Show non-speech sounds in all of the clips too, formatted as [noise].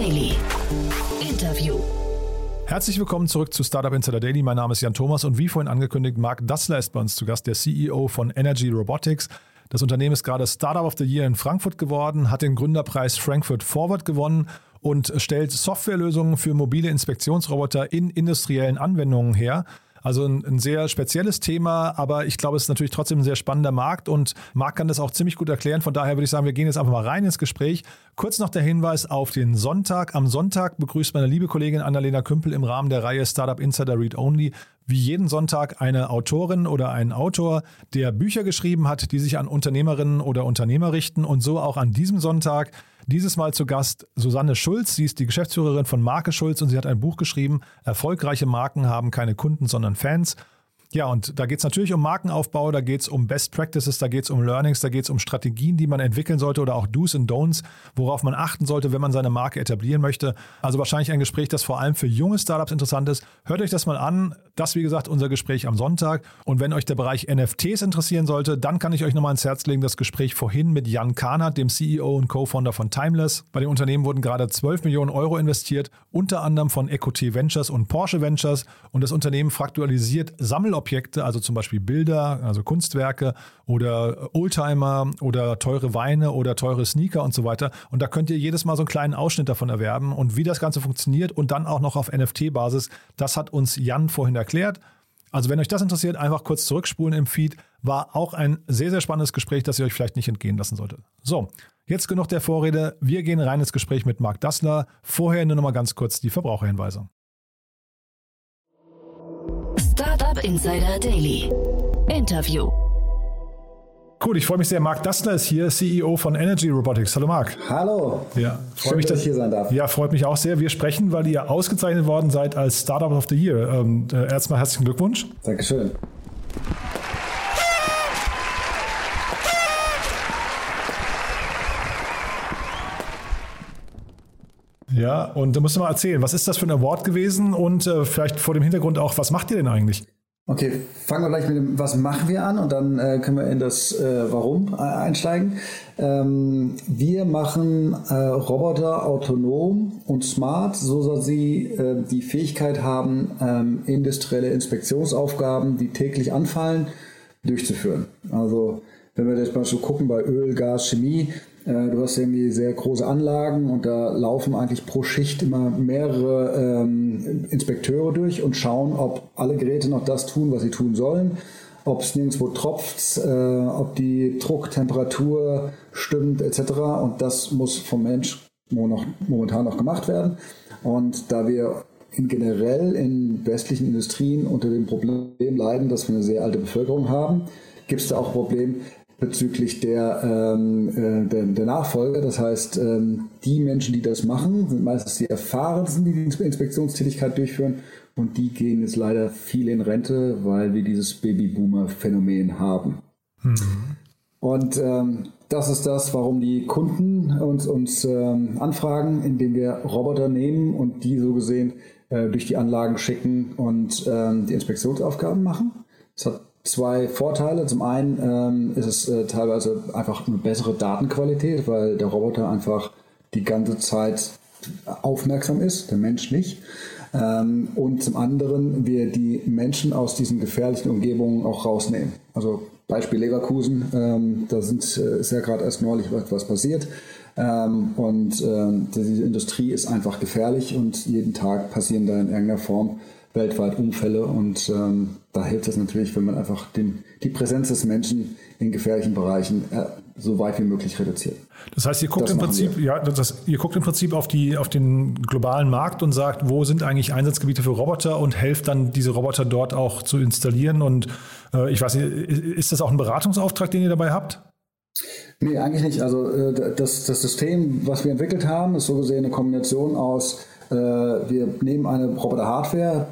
Daily. Interview. Herzlich willkommen zurück zu Startup Insider Daily. Mein Name ist Jan Thomas und wie vorhin angekündigt, Marc Dassler ist bei uns zu Gast, der CEO von Energy Robotics. Das Unternehmen ist gerade Startup of the Year in Frankfurt geworden, hat den Gründerpreis Frankfurt Forward gewonnen und stellt Softwarelösungen für mobile Inspektionsroboter in industriellen Anwendungen her. Also ein, ein, sehr spezielles Thema, aber ich glaube, es ist natürlich trotzdem ein sehr spannender Markt und Marc kann das auch ziemlich gut erklären. Von daher würde ich sagen, wir gehen jetzt einfach mal rein ins Gespräch. Kurz noch der Hinweis auf den Sonntag. Am Sonntag begrüßt meine liebe Kollegin Annalena Kümpel im Rahmen der Reihe Startup Insider Read Only wie jeden Sonntag eine Autorin oder einen Autor, der Bücher geschrieben hat, die sich an Unternehmerinnen oder Unternehmer richten und so auch an diesem Sonntag dieses Mal zu Gast Susanne Schulz. Sie ist die Geschäftsführerin von Marke Schulz und sie hat ein Buch geschrieben. Erfolgreiche Marken haben keine Kunden, sondern Fans. Ja, und da geht es natürlich um Markenaufbau, da geht es um Best Practices, da geht es um Learnings, da geht es um Strategien, die man entwickeln sollte oder auch Do's und Don'ts, worauf man achten sollte, wenn man seine Marke etablieren möchte. Also wahrscheinlich ein Gespräch, das vor allem für junge Startups interessant ist. Hört euch das mal an. Das, wie gesagt, unser Gespräch am Sonntag. Und wenn euch der Bereich NFTs interessieren sollte, dann kann ich euch nochmal ins Herz legen, das Gespräch vorhin mit Jan Kahnert, dem CEO und Co-Founder von Timeless. Bei dem Unternehmen wurden gerade 12 Millionen Euro investiert, unter anderem von EcoT Ventures und Porsche Ventures. Und das Unternehmen fraktualisiert Sammelobjekte Objekte, also zum Beispiel Bilder, also Kunstwerke oder Oldtimer oder teure Weine oder teure Sneaker und so weiter. Und da könnt ihr jedes Mal so einen kleinen Ausschnitt davon erwerben und wie das Ganze funktioniert und dann auch noch auf NFT-Basis. Das hat uns Jan vorhin erklärt. Also wenn euch das interessiert, einfach kurz zurückspulen im Feed. War auch ein sehr, sehr spannendes Gespräch, das ihr euch vielleicht nicht entgehen lassen solltet. So, jetzt genug der Vorrede. Wir gehen rein ins Gespräch mit Marc Dassler. Vorher nur noch mal ganz kurz die Verbraucherhinweise. Startup Insider Daily. Interview. Cool, ich freue mich sehr. Marc Dassler ist hier, CEO von Energy Robotics. Hallo Marc. Hallo. Ja, freue mich, dass ich hier sein darf. Ja, freut mich auch sehr. Wir sprechen, weil ihr ausgezeichnet worden seid als Startup of the Year. Ähm, äh, erstmal herzlichen Glückwunsch. Dankeschön. Ja, und da musst du mal erzählen, was ist das für ein Award gewesen und äh, vielleicht vor dem Hintergrund auch, was macht ihr denn eigentlich? Okay, fangen wir gleich mit dem, was machen wir an und dann äh, können wir in das äh, Warum äh, einsteigen. Ähm, wir machen äh, Roboter autonom und smart, so dass sie äh, die Fähigkeit haben, ähm, industrielle Inspektionsaufgaben, die täglich anfallen, durchzuführen. Also wenn wir jetzt mal so gucken bei Öl, Gas, Chemie, du hast irgendwie sehr große Anlagen und da laufen eigentlich pro Schicht immer mehrere ähm, Inspekteure durch und schauen, ob alle Geräte noch das tun, was sie tun sollen, ob es nirgendwo tropft, äh, ob die Drucktemperatur stimmt etc. Und das muss vom Mensch momentan noch gemacht werden. Und da wir in generell in westlichen Industrien unter dem Problem leiden, dass wir eine sehr alte Bevölkerung haben, gibt es da auch ein Problem, bezüglich der, ähm, äh, der, der, Nachfolge. Das heißt, ähm, die Menschen, die das machen, sind meistens die Erfahrensten, die die Inspektionstätigkeit durchführen. Und die gehen jetzt leider viel in Rente, weil wir dieses Babyboomer-Phänomen haben. Mhm. Und ähm, das ist das, warum die Kunden uns, uns ähm, anfragen, indem wir Roboter nehmen und die so gesehen äh, durch die Anlagen schicken und ähm, die Inspektionsaufgaben machen. Das hat zwei Vorteile. Zum einen ähm, ist es äh, teilweise einfach eine bessere Datenqualität, weil der Roboter einfach die ganze Zeit aufmerksam ist, der Mensch nicht. Ähm, und zum anderen wir die Menschen aus diesen gefährlichen Umgebungen auch rausnehmen. Also Beispiel Leverkusen, ähm, da sind, äh, ist ja gerade erst neulich was passiert. Ähm, und ähm, diese Industrie ist einfach gefährlich und jeden Tag passieren da in irgendeiner Form weltweit Unfälle und ähm, da hilft es natürlich, wenn man einfach den, die Präsenz des Menschen in gefährlichen Bereichen äh, so weit wie möglich reduziert. Das heißt, ihr guckt das im Prinzip, ja, das, ihr guckt im Prinzip auf die, auf den globalen Markt und sagt, wo sind eigentlich Einsatzgebiete für Roboter und helft dann diese Roboter dort auch zu installieren. Und äh, ich weiß nicht, ist das auch ein Beratungsauftrag, den ihr dabei habt? Nee, eigentlich nicht. Also äh, das, das System, was wir entwickelt haben, ist so gesehen eine Kombination aus, äh, wir nehmen eine Roboter-Hardware,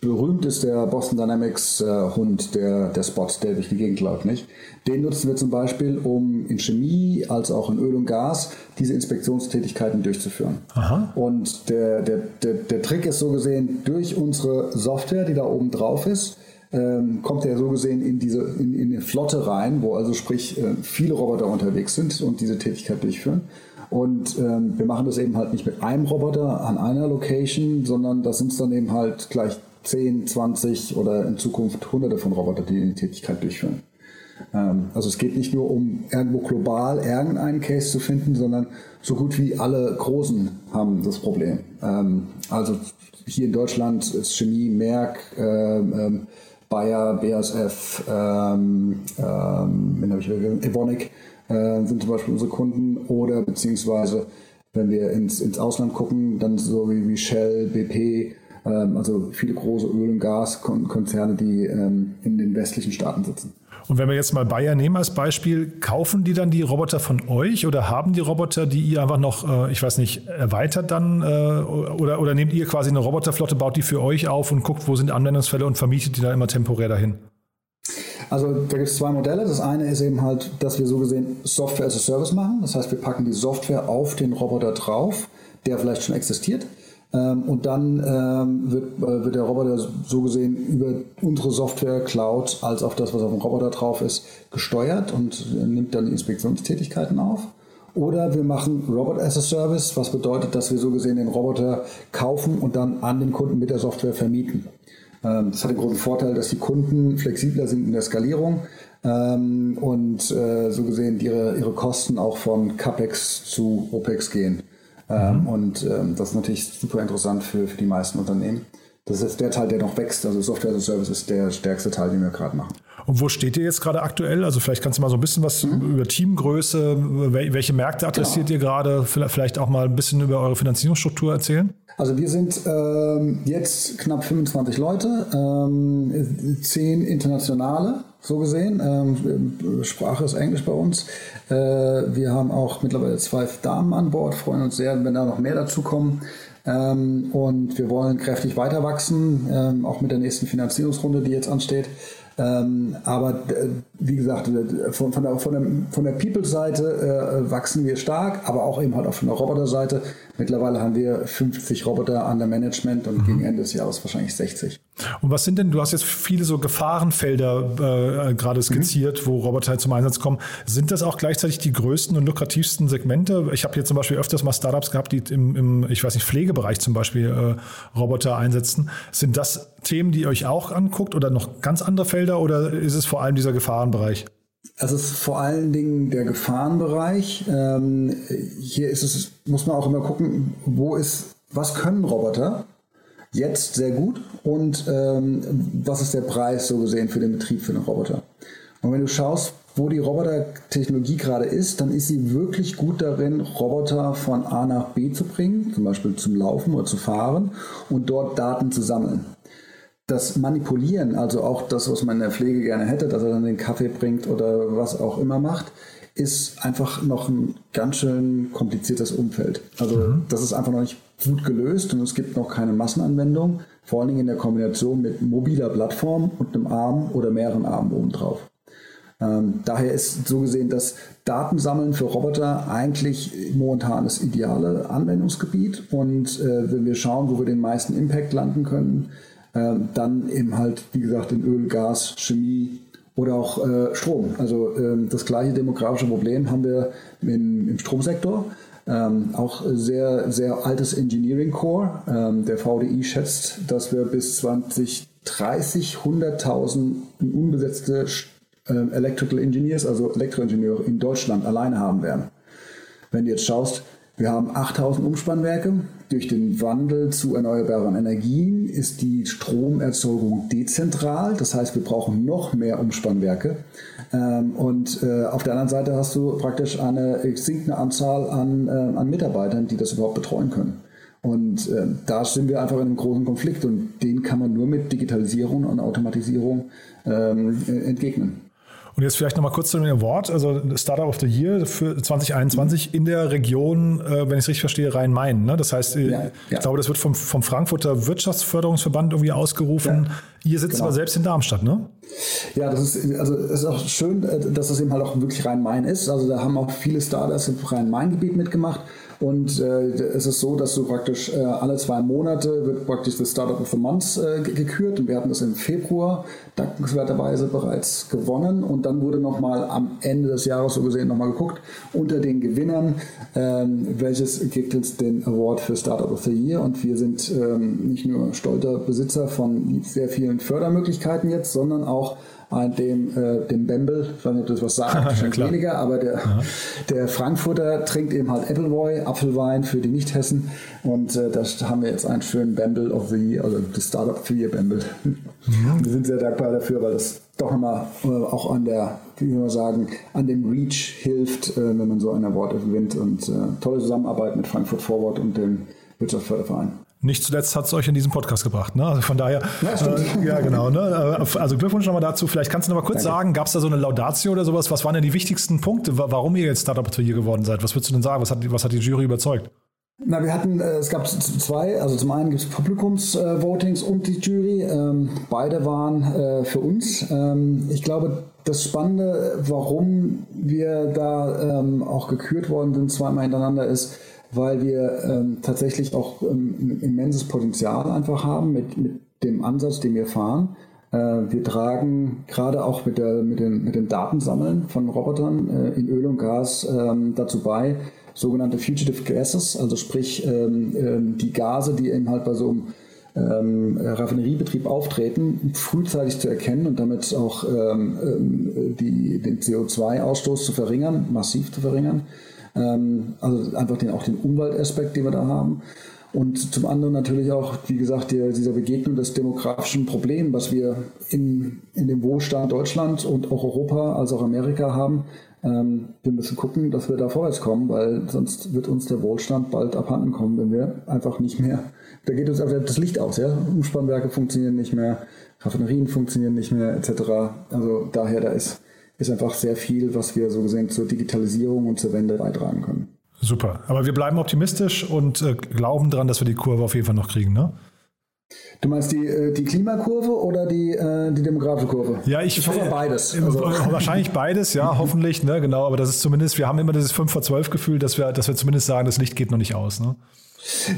berühmt ist der Boston Dynamics äh, Hund, der, der Spot, der durch die Gegend läuft, nicht? Den nutzen wir zum Beispiel, um in Chemie als auch in Öl und Gas diese Inspektionstätigkeiten durchzuführen. Aha. Und der, der, der, der Trick ist so gesehen, durch unsere Software, die da oben drauf ist, ähm, kommt er so gesehen in diese in, in eine Flotte rein, wo also sprich äh, viele Roboter unterwegs sind und diese Tätigkeit durchführen. Und ähm, wir machen das eben halt nicht mit einem Roboter an einer Location, sondern das sind dann eben halt gleich 10, 20 oder in Zukunft hunderte von Robotern, die die Tätigkeit durchführen. Ähm, also es geht nicht nur um irgendwo global irgendeinen Case zu finden, sondern so gut wie alle Großen haben das Problem. Ähm, also hier in Deutschland ist Chemie, Merck, ähm, Bayer, BASF, ähm, ähm, Evonik äh, sind zum Beispiel unsere Kunden oder beziehungsweise wenn wir ins, ins Ausland gucken, dann so wie, wie Shell, BP, ähm, also viele große Öl- und Gaskonzerne, die ähm, in den westlichen Staaten sitzen. Und wenn wir jetzt mal Bayer nehmen als Beispiel, kaufen die dann die Roboter von euch oder haben die Roboter, die ihr einfach noch, äh, ich weiß nicht, erweitert dann äh, oder, oder nehmt ihr quasi eine Roboterflotte, baut die für euch auf und guckt, wo sind Anwendungsfälle und vermietet die dann immer temporär dahin? Also da gibt es zwei Modelle. Das eine ist eben halt, dass wir so gesehen Software as a Service machen. Das heißt, wir packen die Software auf den Roboter drauf, der vielleicht schon existiert. Ähm, und dann ähm, wird, äh, wird der Roboter so gesehen über unsere Software, Cloud, als auch das, was auf dem Roboter drauf ist, gesteuert und nimmt dann Inspektionstätigkeiten auf. Oder wir machen Robot as a Service, was bedeutet, dass wir so gesehen den Roboter kaufen und dann an den Kunden mit der Software vermieten. Ähm, das hat den großen Vorteil, dass die Kunden flexibler sind in der Skalierung und äh, so gesehen ihre, ihre Kosten auch von CAPEX zu OPEX gehen. Ähm, mhm. Und ähm, das ist natürlich super interessant für, für die meisten Unternehmen. Das ist der Teil, der noch wächst. Also Software as a Service ist der stärkste Teil, den wir gerade machen. Und wo steht ihr jetzt gerade aktuell? Also vielleicht kannst du mal so ein bisschen was mhm. über Teamgröße, welche Märkte adressiert genau. ihr gerade? Vielleicht auch mal ein bisschen über eure Finanzierungsstruktur erzählen? Also wir sind ähm, jetzt knapp 25 Leute, ähm, 10 internationale, so gesehen. Ähm, Sprache ist Englisch bei uns. Äh, wir haben auch mittlerweile zwei Damen an Bord, freuen uns sehr, wenn da noch mehr dazu kommen. Ähm, und wir wollen kräftig weiter wachsen, ähm, auch mit der nächsten Finanzierungsrunde, die jetzt ansteht. Ähm, aber äh, wie gesagt, äh, von, von der, von der, von der People-Seite äh, wachsen wir stark, aber auch eben halt auch von der Roboter-Seite. Mittlerweile haben wir 50 Roboter an der Management und mhm. gegen Ende des Jahres wahrscheinlich 60. Und was sind denn, du hast jetzt viele so Gefahrenfelder äh, gerade skizziert, mhm. wo Roboter halt zum Einsatz kommen. Sind das auch gleichzeitig die größten und lukrativsten Segmente? Ich habe hier zum Beispiel öfters mal Startups gehabt, die im, im ich weiß nicht, Pflegebereich zum Beispiel äh, Roboter einsetzen. Sind das Themen, die ihr euch auch anguckt oder noch ganz andere Felder oder ist es vor allem dieser Gefahrenbereich? Es ist vor allen Dingen der Gefahrenbereich. Ähm, hier ist es, muss man auch immer gucken, wo ist, was können Roboter? Jetzt sehr gut und ähm, was ist der Preis so gesehen für den Betrieb für einen Roboter? Und wenn du schaust, wo die Robotertechnologie gerade ist, dann ist sie wirklich gut darin, Roboter von A nach B zu bringen, zum Beispiel zum Laufen oder zu fahren und dort Daten zu sammeln das Manipulieren, also auch das, was man in der Pflege gerne hätte, dass er dann den Kaffee bringt oder was auch immer macht, ist einfach noch ein ganz schön kompliziertes Umfeld. Also mhm. das ist einfach noch nicht gut gelöst und es gibt noch keine Massenanwendung, vor allen Dingen in der Kombination mit mobiler Plattform und einem Arm oder mehreren Armen obendrauf. Ähm, daher ist so gesehen das Datensammeln für Roboter eigentlich momentan das ideale Anwendungsgebiet und äh, wenn wir schauen, wo wir den meisten Impact landen können, ähm, dann eben halt, wie gesagt, in Öl, Gas, Chemie oder auch äh, Strom. Also ähm, das gleiche demografische Problem haben wir im, im Stromsektor. Ähm, auch sehr, sehr altes Engineering Core. Ähm, der VDI schätzt, dass wir bis 2030 100.000 unbesetzte äh, Electrical Engineers, also Elektroingenieure in Deutschland alleine haben werden. Wenn du jetzt schaust, wir haben 8000 Umspannwerke. Durch den Wandel zu erneuerbaren Energien ist die Stromerzeugung dezentral. Das heißt, wir brauchen noch mehr Umspannwerke. Ähm, und äh, auf der anderen Seite hast du praktisch eine sinkende Anzahl an, äh, an Mitarbeitern, die das überhaupt betreuen können. Und äh, da sind wir einfach in einem großen Konflikt und den kann man nur mit Digitalisierung und Automatisierung ähm, entgegnen. Und jetzt vielleicht nochmal kurz zu dem Award, also Startup of the Year für 2021 in der Region, äh, wenn ich es richtig verstehe, Rhein-Main. Ne? Das heißt, äh, ja, ich ja. glaube, das wird vom, vom Frankfurter Wirtschaftsförderungsverband irgendwie ausgerufen. Ja, Ihr sitzt genau. aber selbst in Darmstadt, ne? Ja, das ist, also es ist auch schön, äh, dass das eben halt auch wirklich Rhein-Main ist. Also da haben auch viele Startups im Rhein-Main-Gebiet mitgemacht. Und äh, es ist so, dass du praktisch äh, alle zwei Monate wird praktisch das Startup of the Month äh, gekürt. Und wir hatten das im Februar dankenswerterweise bereits gewonnen. Und dann wurde nochmal am Ende des Jahres so gesehen nochmal geguckt unter den Gewinnern, ähm, welches gibt uns den Award für Startup of the Year. Und wir sind ähm, nicht nur stolzer Besitzer von sehr vielen Fördermöglichkeiten jetzt, sondern auch dem, äh, dem Bembel, ich weiß nicht, ob das was sagt, [laughs] ja, weniger, aber der, der Frankfurter trinkt eben halt Appleboy, Apfelwein für die Nicht-Hessen und äh, da haben wir jetzt einen schönen Bembel of the Year, also das Startup für ihr Bembel. Mhm. Wir sind sehr dankbar dafür, weil das doch immer äh, auch an der, wie wir sagen, an dem Reach hilft, äh, wenn man so ein Award gewinnt und äh, tolle Zusammenarbeit mit Frankfurt Forward und dem Wirtschaftsförderverein. Nicht zuletzt hat es euch in diesem Podcast gebracht. Ne? Also von daher, ja, äh, ja genau. Ne? Äh, also Glückwunsch nochmal dazu. Vielleicht kannst du noch mal kurz Danke. sagen, gab es da so eine Laudatio oder sowas? Was waren denn die wichtigsten Punkte, warum ihr jetzt Startup of geworden seid? Was würdest du denn sagen? Was hat, was hat die Jury überzeugt? Na, wir hatten, äh, es gab zwei, also zum einen gibt es Publikumsvotings und die Jury. Ähm, beide waren äh, für uns. Ähm, ich glaube, das Spannende, warum wir da ähm, auch gekürt worden sind, zweimal hintereinander, ist, weil wir ähm, tatsächlich auch ähm, ein immenses Potenzial einfach haben mit, mit dem Ansatz, den wir fahren. Äh, wir tragen gerade auch mit, der, mit, den, mit dem Datensammeln von Robotern äh, in Öl und Gas ähm, dazu bei, sogenannte Fugitive Gases, also sprich ähm, ähm, die Gase, die eben halt bei so einem ähm, Raffineriebetrieb auftreten, frühzeitig zu erkennen und damit auch ähm, ähm die, den CO2-Ausstoß zu verringern, massiv zu verringern. Ähm, also einfach den, auch den Umweltaspekt, den wir da haben. Und zum anderen natürlich auch, wie gesagt, die, dieser Begegnung des demografischen Problems, was wir in, in dem Wohlstand Deutschland und auch Europa als auch Amerika haben. Ähm, wir müssen gucken, dass wir da vorwärts kommen, weil sonst wird uns der Wohlstand bald abhanden kommen, wenn wir einfach nicht mehr, da geht uns einfach das Licht aus. Ja? Umspannwerke funktionieren nicht mehr, Raffinerien funktionieren nicht mehr, etc. Also daher, da ist ist einfach sehr viel, was wir so gesehen zur Digitalisierung und zur Wende beitragen können. Super. Aber wir bleiben optimistisch und äh, glauben daran, dass wir die Kurve auf jeden Fall noch kriegen, ne? Du meinst die, äh, die Klimakurve oder die, äh, die demografische Kurve? Ja, ich, ich hoffe beides. Also. Wahrscheinlich [laughs] beides, ja, hoffentlich, ne, genau. Aber das ist zumindest, wir haben immer dieses 5 vor 12 Gefühl, dass wir, dass wir zumindest sagen, das Licht geht noch nicht aus. Ne?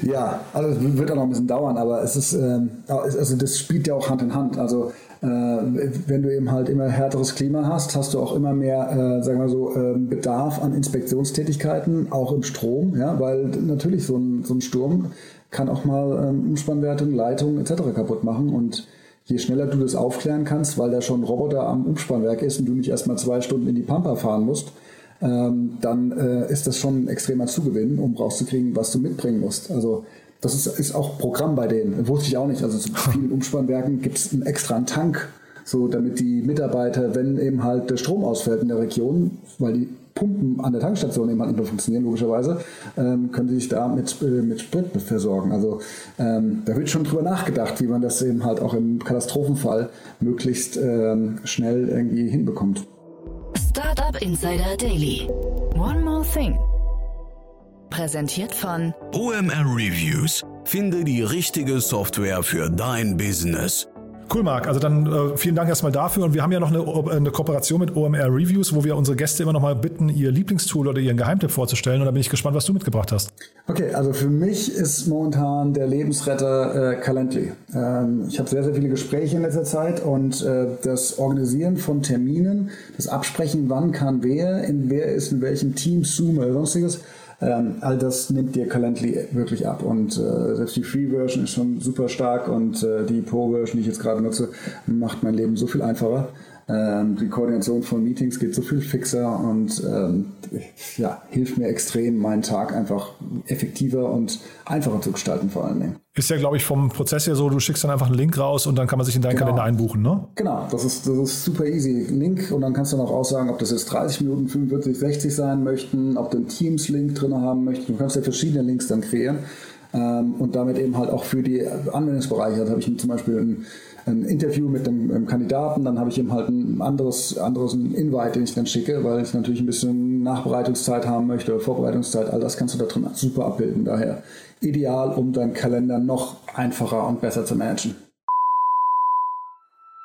Ja, also wird auch noch ein bisschen dauern, aber es ist, ähm, also das spielt ja auch Hand in Hand. Also äh, wenn du eben halt immer härteres Klima hast, hast du auch immer mehr, äh, sagen wir so, äh, Bedarf an Inspektionstätigkeiten, auch im Strom, ja, weil natürlich so ein, so ein Sturm kann auch mal ähm, Umspannwerte, Leitungen etc. kaputt machen und je schneller du das aufklären kannst, weil da schon ein Roboter am Umspannwerk ist und du nicht erstmal zwei Stunden in die Pampa fahren musst, ähm, dann äh, ist das schon ein extremer Zugewinn, um rauszukriegen, was du mitbringen musst. Also das ist, ist auch Programm bei denen. Wusste ich auch nicht. Also zu vielen Umspannwerken gibt es einen extra Tank, so damit die Mitarbeiter, wenn eben halt der Strom ausfällt in der Region, weil die Pumpen an der Tankstation eben halt nicht mehr funktionieren, logischerweise, ähm, können sie sich da mit, äh, mit Sprit versorgen. Also ähm, da wird schon drüber nachgedacht, wie man das eben halt auch im Katastrophenfall möglichst ähm, schnell irgendwie hinbekommt. Startup Insider Daily. One more thing. Präsentiert von OMR Reviews. Finde die richtige Software für dein Business. Cool, Marc. Also dann äh, vielen Dank erstmal dafür. Und wir haben ja noch eine, eine, Kooperation mit OMR Reviews, wo wir unsere Gäste immer noch mal bitten, ihr Lieblingstool oder ihren Geheimtipp vorzustellen. Und da bin ich gespannt, was du mitgebracht hast. Okay, also für mich ist momentan der Lebensretter äh, Calendly. Ähm, ich habe sehr, sehr viele Gespräche in letzter Zeit und äh, das Organisieren von Terminen, das Absprechen, wann kann wer, in wer ist in welchem Team, Zoom oder sonstiges, ähm, all das nimmt dir Calendly wirklich ab und äh, selbst die Free-Version ist schon super stark und äh, die Pro-Version, die ich jetzt gerade nutze, macht mein Leben so viel einfacher. Ähm, die Koordination von Meetings geht so viel fixer und ähm, ja, hilft mir extrem, meinen Tag einfach effektiver und einfacher zu gestalten vor allen Dingen. Ist ja, glaube ich, vom Prozess her so, du schickst dann einfach einen Link raus und dann kann man sich in deinen genau. Kalender einbuchen, ne? Genau, das ist, das ist super easy. Link und dann kannst du noch aussagen, ob das jetzt 30 Minuten, 45, 60 sein möchten, ob du einen Teams-Link drin haben möchtest. Du kannst ja verschiedene Links dann kreieren ähm, und damit eben halt auch für die Anwendungsbereiche. Da habe ich zum Beispiel ein, ein Interview mit dem, Kandidaten, dann habe ich eben halt ein anderes, anderes Invite, den ich dann schicke, weil ich natürlich ein bisschen Nachbereitungszeit haben möchte, Vorbereitungszeit, all das kannst du da drin super abbilden. Daher ideal, um deinen Kalender noch einfacher und besser zu managen.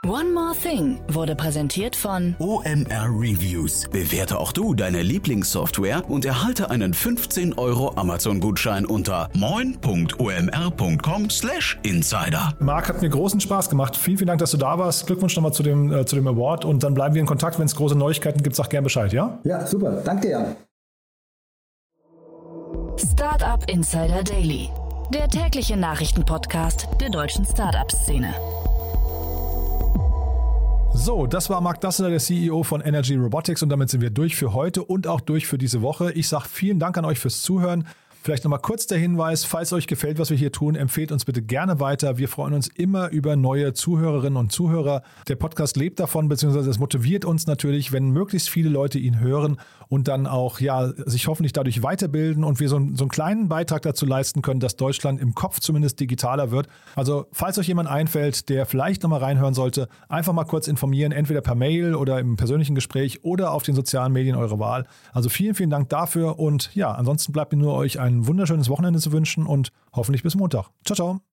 One More Thing wurde präsentiert von OMR Reviews. Bewerte auch du deine Lieblingssoftware und erhalte einen 15 Euro Amazon-Gutschein unter moin.omr.com/insider. Marc, hat mir großen Spaß gemacht. Vielen, vielen Dank, dass du da warst. Glückwunsch nochmal zu dem, äh, zu dem Award und dann bleiben wir in Kontakt. Wenn es große Neuigkeiten gibt, sag gern Bescheid, ja? Ja, super. Danke dir, Jan. Startup Insider Daily, der tägliche Nachrichtenpodcast der deutschen Startup-Szene. So, das war Marc Dassler, der CEO von Energy Robotics und damit sind wir durch für heute und auch durch für diese Woche. Ich sage vielen Dank an euch fürs Zuhören. Vielleicht nochmal kurz der Hinweis, falls euch gefällt, was wir hier tun, empfehlt uns bitte gerne weiter. Wir freuen uns immer über neue Zuhörerinnen und Zuhörer. Der Podcast lebt davon, beziehungsweise es motiviert uns natürlich, wenn möglichst viele Leute ihn hören und dann auch ja, sich hoffentlich dadurch weiterbilden und wir so, so einen kleinen Beitrag dazu leisten können, dass Deutschland im Kopf zumindest digitaler wird. Also falls euch jemand einfällt, der vielleicht nochmal reinhören sollte, einfach mal kurz informieren, entweder per Mail oder im persönlichen Gespräch oder auf den sozialen Medien eure Wahl. Also vielen, vielen Dank dafür und ja, ansonsten bleibt mir nur euch ein wunderschönes Wochenende zu wünschen und hoffentlich bis Montag. Ciao, ciao.